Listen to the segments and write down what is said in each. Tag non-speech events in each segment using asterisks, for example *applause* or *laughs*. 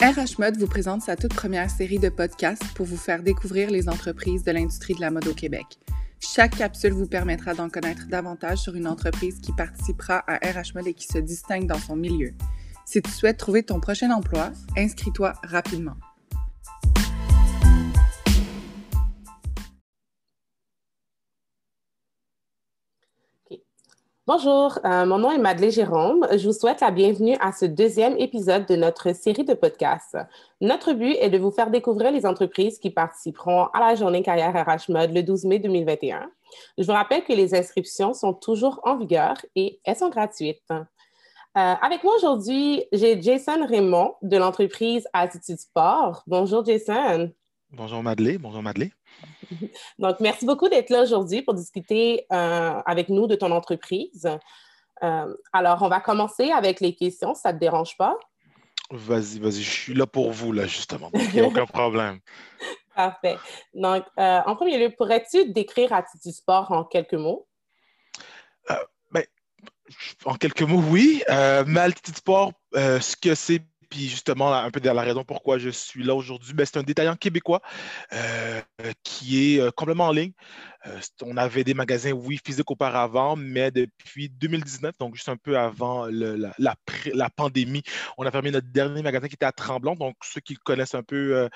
RH Mode vous présente sa toute première série de podcasts pour vous faire découvrir les entreprises de l'industrie de la mode au Québec. Chaque capsule vous permettra d'en connaître davantage sur une entreprise qui participera à RH Mode et qui se distingue dans son milieu. Si tu souhaites trouver ton prochain emploi, inscris-toi rapidement. Bonjour, euh, mon nom est Madeleine Jérôme. Je vous souhaite la bienvenue à ce deuxième épisode de notre série de podcasts. Notre but est de vous faire découvrir les entreprises qui participeront à la journée carrière RH Mode le 12 mai 2021. Je vous rappelle que les inscriptions sont toujours en vigueur et elles sont gratuites. Euh, avec moi aujourd'hui, j'ai Jason Raymond de l'entreprise Attitude Sport. Bonjour Jason. Bonjour Madeleine. Bonjour Madeleine. *laughs* Donc, merci beaucoup d'être là aujourd'hui pour discuter euh, avec nous de ton entreprise. Euh, alors, on va commencer avec les questions, ça ne te dérange pas? Vas-y, vas-y, je suis là pour vous, là, justement. Il n'y a *laughs* aucun problème. Parfait. Donc, euh, en premier lieu, pourrais-tu décrire Attitude Sport en quelques mots? Ben, en quelques mots, oui. mais Attitude Sport, ce que c'est puis justement, un peu de la raison pourquoi je suis là aujourd'hui, ben, c'est un détaillant québécois euh, qui est euh, complètement en ligne. Euh, on avait des magasins, oui, physiques auparavant, mais depuis 2019, donc juste un peu avant la, pandémie, on a fermé notre dernier magasin qui était à Tremblant. Donc, ceux qui connaissent un peu euh,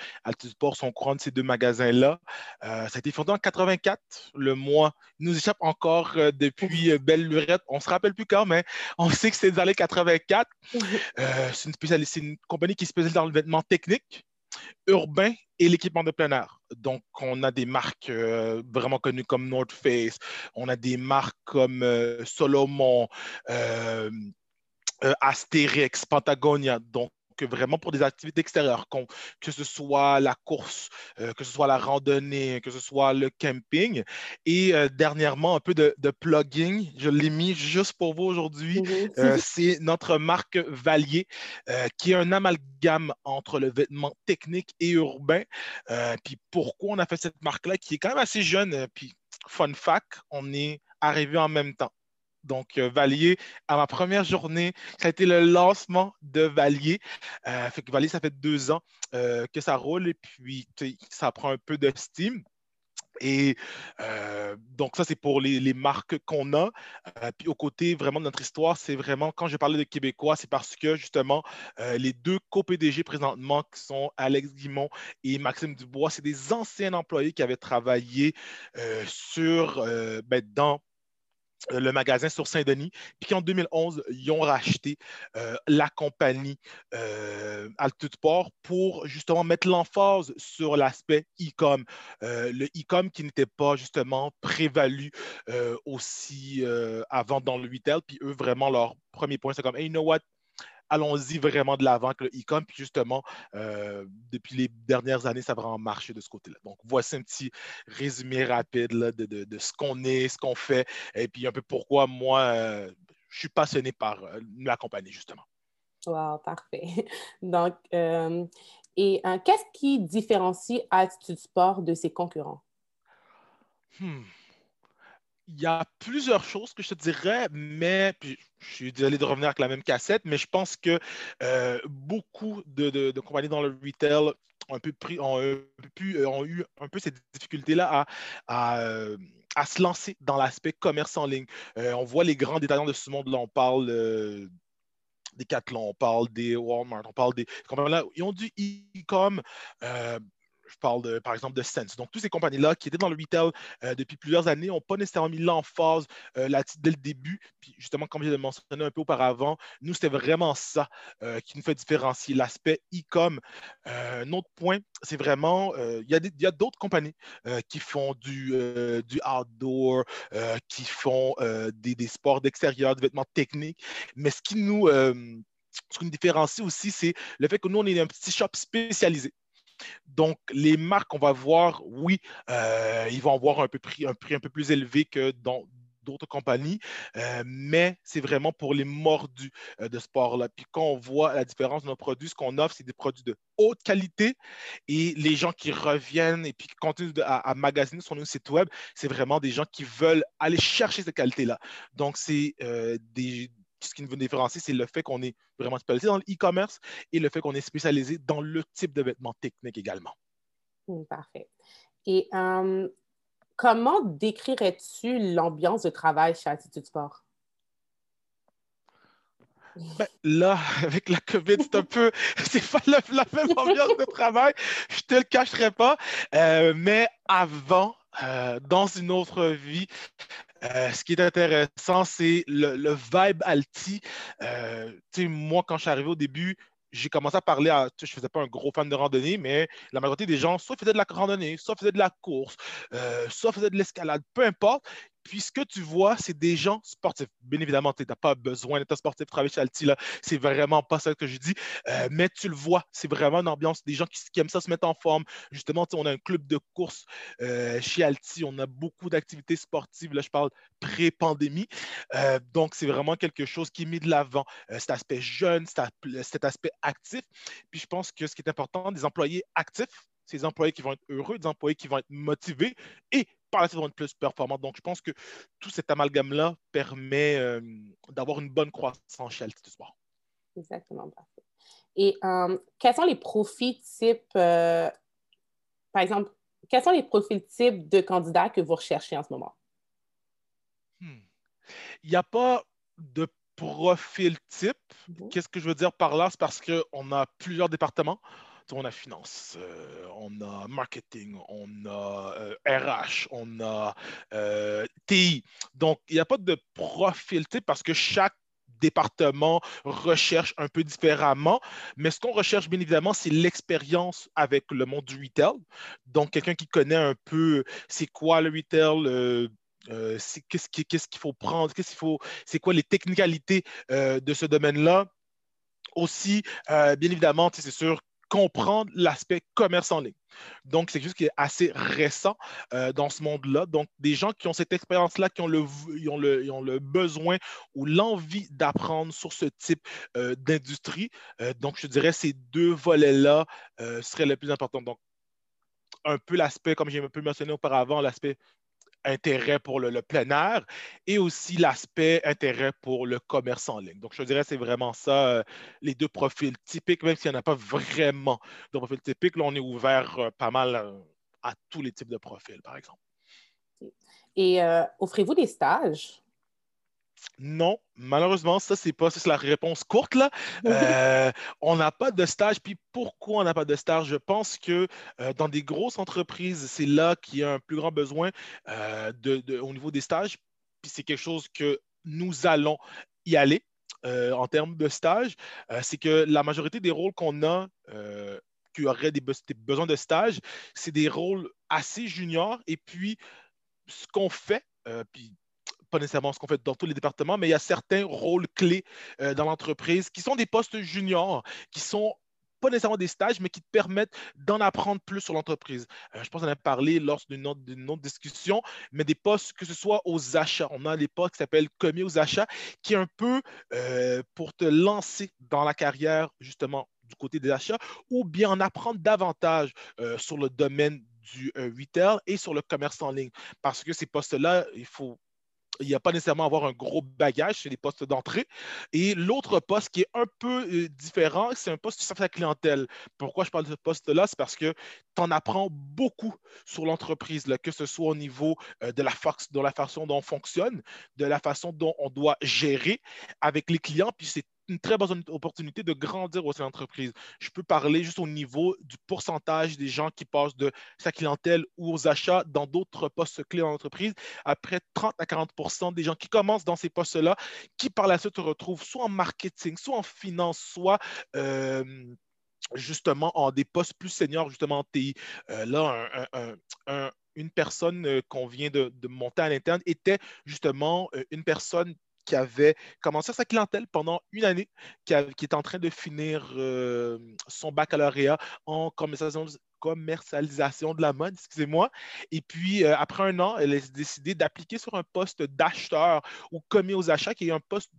sont au courant de ces deux magasins-là. ça a été fondé en 84. Le mois nous échappe encore depuis Belle Lurette. On ne se rappelle plus quand, mais on sait que c'est les années 84. c'est une, une compagnie qui se spécialise dans le vêtement technique urbain et l'équipement de plein air. Donc, on a des marques euh, vraiment connues comme North Face, on a des marques comme euh, Solomon, euh, Astérix, Patagonia. Donc, vraiment pour des activités extérieures, que ce soit la course, euh, que ce soit la randonnée, que ce soit le camping. Et euh, dernièrement, un peu de, de plugging, je l'ai mis juste pour vous aujourd'hui. Mhm. Euh, c'est notre marque Valier, qui est un amalgame entre le vêtement technique et urbain. puis pourquoi on a fait cette marque-là, qui est quand même assez jeune. puis fun fact, on est arrivé en même temps. Donc, euh, Valier, à ma première journée, ça a été le lancement de Valier. Euh, fait que Valier, ça fait deux ans euh, que ça roule et puis ça prend un peu de. Et donc, ça, c'est pour les, marques qu'on a. puis, au côté vraiment de notre histoire, c'est vraiment, quand je parlais de Québécois, c'est parce que justement, les deux co-PDG présentement, qui sont Alex Guimont et Maxime Dubois, c'est des anciens employés qui avaient travaillé sur, ben, dans euh, le magasin sur Saint-Denis, puis qu'en 2011, ils ont racheté euh, la compagnie euh, Altitude pour justement mettre l'emphase sur l'aspect e-com. le e-com qui n'était pas justement prévalu aussi avant dans le retail, puis eux, vraiment, leur premier point, c'est comme, hey, you know what, allons-y vraiment de l'avant avec le e-com. Puis justement, euh, depuis les dernières années, ça a vraiment marché de ce côté-là. Donc, voici un petit résumé rapide de, ce qu'on est, ce qu'on fait, et puis un peu pourquoi moi, euh, je suis passionné par euh, la compagnie, justement. Wow, parfait. *laughs* Donc, et qu'est-ce qui différencie Attitude Sport de ses concurrents? Hmm il y a plusieurs choses que je te dirais, mais puis, je suis désolé de revenir avec la même cassette, mais je pense que euh, beaucoup de, compagnies dans le retail ont, un peu pris, ont, ont eu un peu cette difficulté-là à, euh, se lancer dans l'aspect commerce en ligne. Euh, on voit les grands détaillants de ce monde-là, on parle des Decathlon, on parle des Walmart, on parle des compagnies-là, ils ont du e-com je parle par exemple de Sense. Donc, toutes ces compagnies-là qui étaient dans le retail euh, depuis plusieurs années n'ont pas nécessairement mis l'emphase euh, là dès le début. Puis, justement, comme je l'ai mentionné un peu auparavant, nous, c'était vraiment ça euh, qui nous fait différencier l'aspect e-com. un autre point, c'est vraiment, il y a d'autres compagnies qui font du, du outdoor, qui font des, des, sports d'extérieur, des vêtements techniques. Mais ce qui nous ce qui nous différencie aussi, c'est le fait que nous, on est un petit shop spécialisé. Donc, les marques, on va voir, oui, euh, ils vont avoir un, peu prix, un prix un peu plus élevé que dans d'autres compagnies, euh, mais c'est vraiment pour les mordus euh, de sport-là. Puis quand on voit la différence de nos produits, ce qu'on offre, c'est des produits de haute qualité et les gens qui reviennent et puis qui continuent à, magasiner sur nos sites web, c'est vraiment des gens qui veulent aller chercher cette qualité-là. Donc, c'est des ce qui nous différencie, c'est le fait qu'on est vraiment spécialisé dans le e-commerce et le fait qu'on est spécialisé dans le type de vêtements techniques également. Hmm, parfait. Et euh, comment décrirais-tu l'ambiance de travail chez Attitude Sport? Ben, là, avec la COVID, c'est un peu, *laughs* c'est pas la, même ambiance de travail, je te le cacherai pas. Euh, mais avant, euh, dans une autre vie, euh, ce qui est intéressant, c'est le, vibe alti. moi, quand je suis arrivé au début, j'ai commencé à parler à. Je ne faisais pas un gros fan de randonnée, mais la majorité des gens, soit faisaient de la randonnée, soit faisaient de la course, soit faisaient de l'escalade, peu importe. Puis ce que tu vois, c'est des gens sportifs. Bien évidemment, tu n'as pas besoin d'être sportif travailler chez Alti. Là. C'est vraiment pas ça que je dis. Euh, mais tu le vois, c'est vraiment une ambiance des gens qui, aiment ça se mettre en forme. Justement, on a un club de course euh, chez Alti. On a beaucoup d'activités sportives. Là, je parle pré-pandémie. Euh, donc, c'est vraiment quelque chose qui est mis de l'avant. cet aspect jeune, cet aspect actif. Puis je pense que ce qui est important, des employés actifs, c'est des employés qui vont être heureux, des employés qui vont être motivés et par la être plus performants. Donc, je pense que tout cet amalgame-là permet euh, d'avoir une bonne croissance chez Altitude Sport. Exactement, parfait. Et euh, quels sont les profils types, euh, par exemple, quels sont les profils types de candidats que vous recherchez en ce moment? Hmm. Il n'y a pas de profil type. Mhm. Qu'est-ce que je veux dire par là? C'est parce qu'on a plusieurs départements on a finance, euh, on a marketing, on a RH, euh, on a euh, TI. Donc, il n'y a pas de profil parce que chaque département recherche un peu différemment. Mais ce qu'on recherche, bien évidemment, c'est l'expérience avec le monde du retail. Donc, quelqu'un qui connaît un peu c'est quoi le retail, qu'est-ce qu'il faut prendre, qu'est-ce qu'il faut, c'est quoi les technicalités de ce domaine-là. Aussi, bien évidemment, c'est sûr comprendre l'aspect commerce en ligne. Donc, c'est quelque chose qui est assez récent euh, dans ce monde-là. Donc, des gens qui ont cette expérience-là, qui ont le, besoin ou l'envie d'apprendre sur ce type euh, d'industrie. Euh, donc, je dirais ces deux volets-là seraient les plus importants. Donc, un peu l'aspect, comme j'ai un peu mentionné auparavant, l'aspect intérêt pour le, plein air et aussi l'aspect intérêt pour le commerce en ligne. Donc, je dirais c'est vraiment ça, euh, les deux profils typiques, même s'il n'y en a pas vraiment de profil typique. Là, on est ouvert euh, pas mal euh, à tous les types de profils, par exemple. Et offrez-vous des stages? Non, malheureusement, ça, c'est pas c'est la réponse courte. Là. *laughs* Euh, on n'a pas de stage. Puis pourquoi on n'a pas de stage? Je pense que euh, dans des grosses entreprises, c'est là qu'il y a un plus grand besoin euh, de, au niveau des stages. Puis c'est quelque chose que nous allons y aller en termes de stage. c'est que la majorité des rôles qu'on a qui auraient des, des besoins de stage, c'est des rôles assez juniors. Et puis, ce qu'on fait, puis pas nécessairement ce qu'on fait dans tous les départements, mais il y a certains rôles clés euh, dans l'entreprise qui sont des postes juniors, qui sont pas nécessairement des stages, mais qui te permettent d'en apprendre plus sur l'entreprise. Euh, je pense qu'on a parlé lors d'une autre, discussion, mais des postes, que ce soit aux achats. On a des postes qui s'appellent commis aux achats, qui est un peu euh, pour te lancer dans la carrière, justement, du côté des achats, ou bien en apprendre davantage sur le domaine du retail et sur le commerce en ligne. Parce que ces postes-là, il faut il n'y a pas nécessairement à avoir un gros bagage chez les postes d'entrée. Et l'autre poste qui est un peu euh, différent, c'est un poste qui sert à la clientèle. Pourquoi je parle de ce poste-là? C'est parce que tu en apprends beaucoup sur l'entreprise, que ce soit au niveau euh, de, la de la façon dont on fonctionne, de la façon dont on doit gérer avec les clients. Puis c'est une très bonne opportunité de grandir au sein de l'entreprise. Je peux parler juste au niveau du pourcentage des gens qui passent de sa clientèle ou aux achats dans d'autres postes clés dans l'entreprise. Après 30 à 40 des gens qui commencent dans ces postes-là, qui par la suite se retrouvent soit en marketing, soit en finance, soit euh, justement en des postes plus seniors, justement en TI. Euh, là, une personne euh, qu'on vient de, de, monter à l'interne était justement une personne qui avait commencé sa clientèle pendant une année, qui, est en train de finir euh, son baccalauréat en commercialisation, de la mode, excusez-moi. Et puis, euh, après un an, elle a décidé d'appliquer sur un poste d'acheteur ou commis aux achats, qui est un poste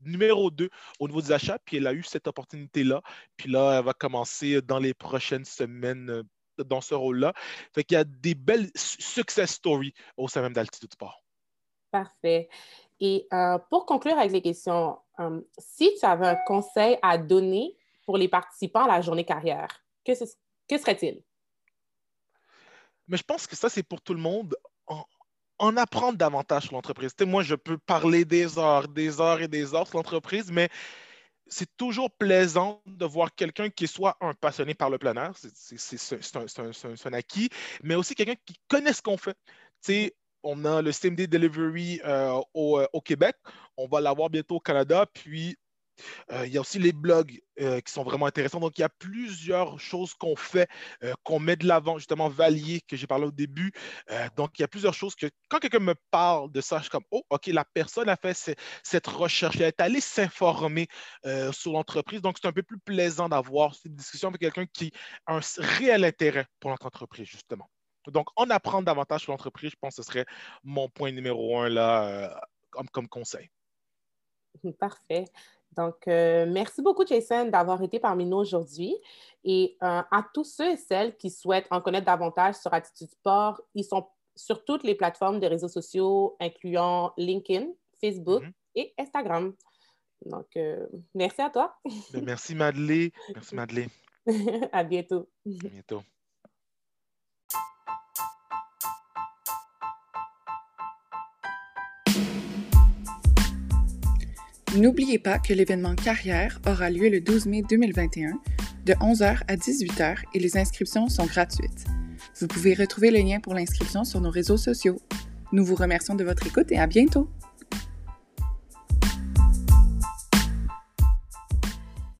numéro 2 au niveau des achats. Puis elle a eu cette opportunité-là. Puis là, elle va commencer dans les prochaines semaines euh, dans ce rôle-là. Fait qu'il y a des belles success stories au sein même d'Altitude Sport. Parfait. Et euh, pour conclure avec les questions, euh, si tu avais un conseil à donner pour les participants à la journée carrière, que, serait-il? Mais je pense que ça, c'est pour tout le monde. En, apprendre davantage sur l'entreprise. Moi, je peux parler des heures, des heures et des heures sur l'entreprise, mais c'est toujours plaisant de voir quelqu'un qui soit un passionné par le plein air, c'est un, acquis, mais aussi quelqu'un qui connaît ce qu'on fait. sais, on a le CMD Delivery euh, au, au, Québec, on va l'avoir bientôt au Canada, puis euh, il y a aussi les blogs euh, qui sont vraiment intéressants. Donc, il y a plusieurs choses qu'on fait, euh, qu'on met de l'avant, justement, Valier, que j'ai parlé au début. donc, il y a plusieurs choses que quand quelqu'un me parle de ça, je suis comme, oh, OK, la personne a fait cette recherche, elle est allée s'informer sur l'entreprise. Donc, c'est un peu plus plaisant d'avoir cette discussion avec quelqu'un qui a un réel intérêt pour notre entreprise, justement. Donc, en apprendre davantage sur l'entreprise, je pense que ce serait mon point numéro un là, comme, comme conseil. *laughs* Parfait. Donc, euh, merci beaucoup, Jason, d'avoir été parmi nous aujourd'hui. Et euh, à tous ceux et celles qui souhaitent en connaître davantage sur Attitude Sport, ils sont sur toutes les plateformes de réseaux sociaux, incluant LinkedIn, Facebook mm-hmm. et Instagram. Donc, euh, merci à toi. Ben, merci, Madeleine. Merci, *laughs* Madeleine. à bientôt. À bientôt. N'oubliez pas que l'événement Carrière aura lieu le 12 mai 2021 de 11h à 18h et les inscriptions sont gratuites. Vous pouvez retrouver le lien pour l'inscription sur nos réseaux sociaux. Nous vous remercions de votre écoute et à bientôt!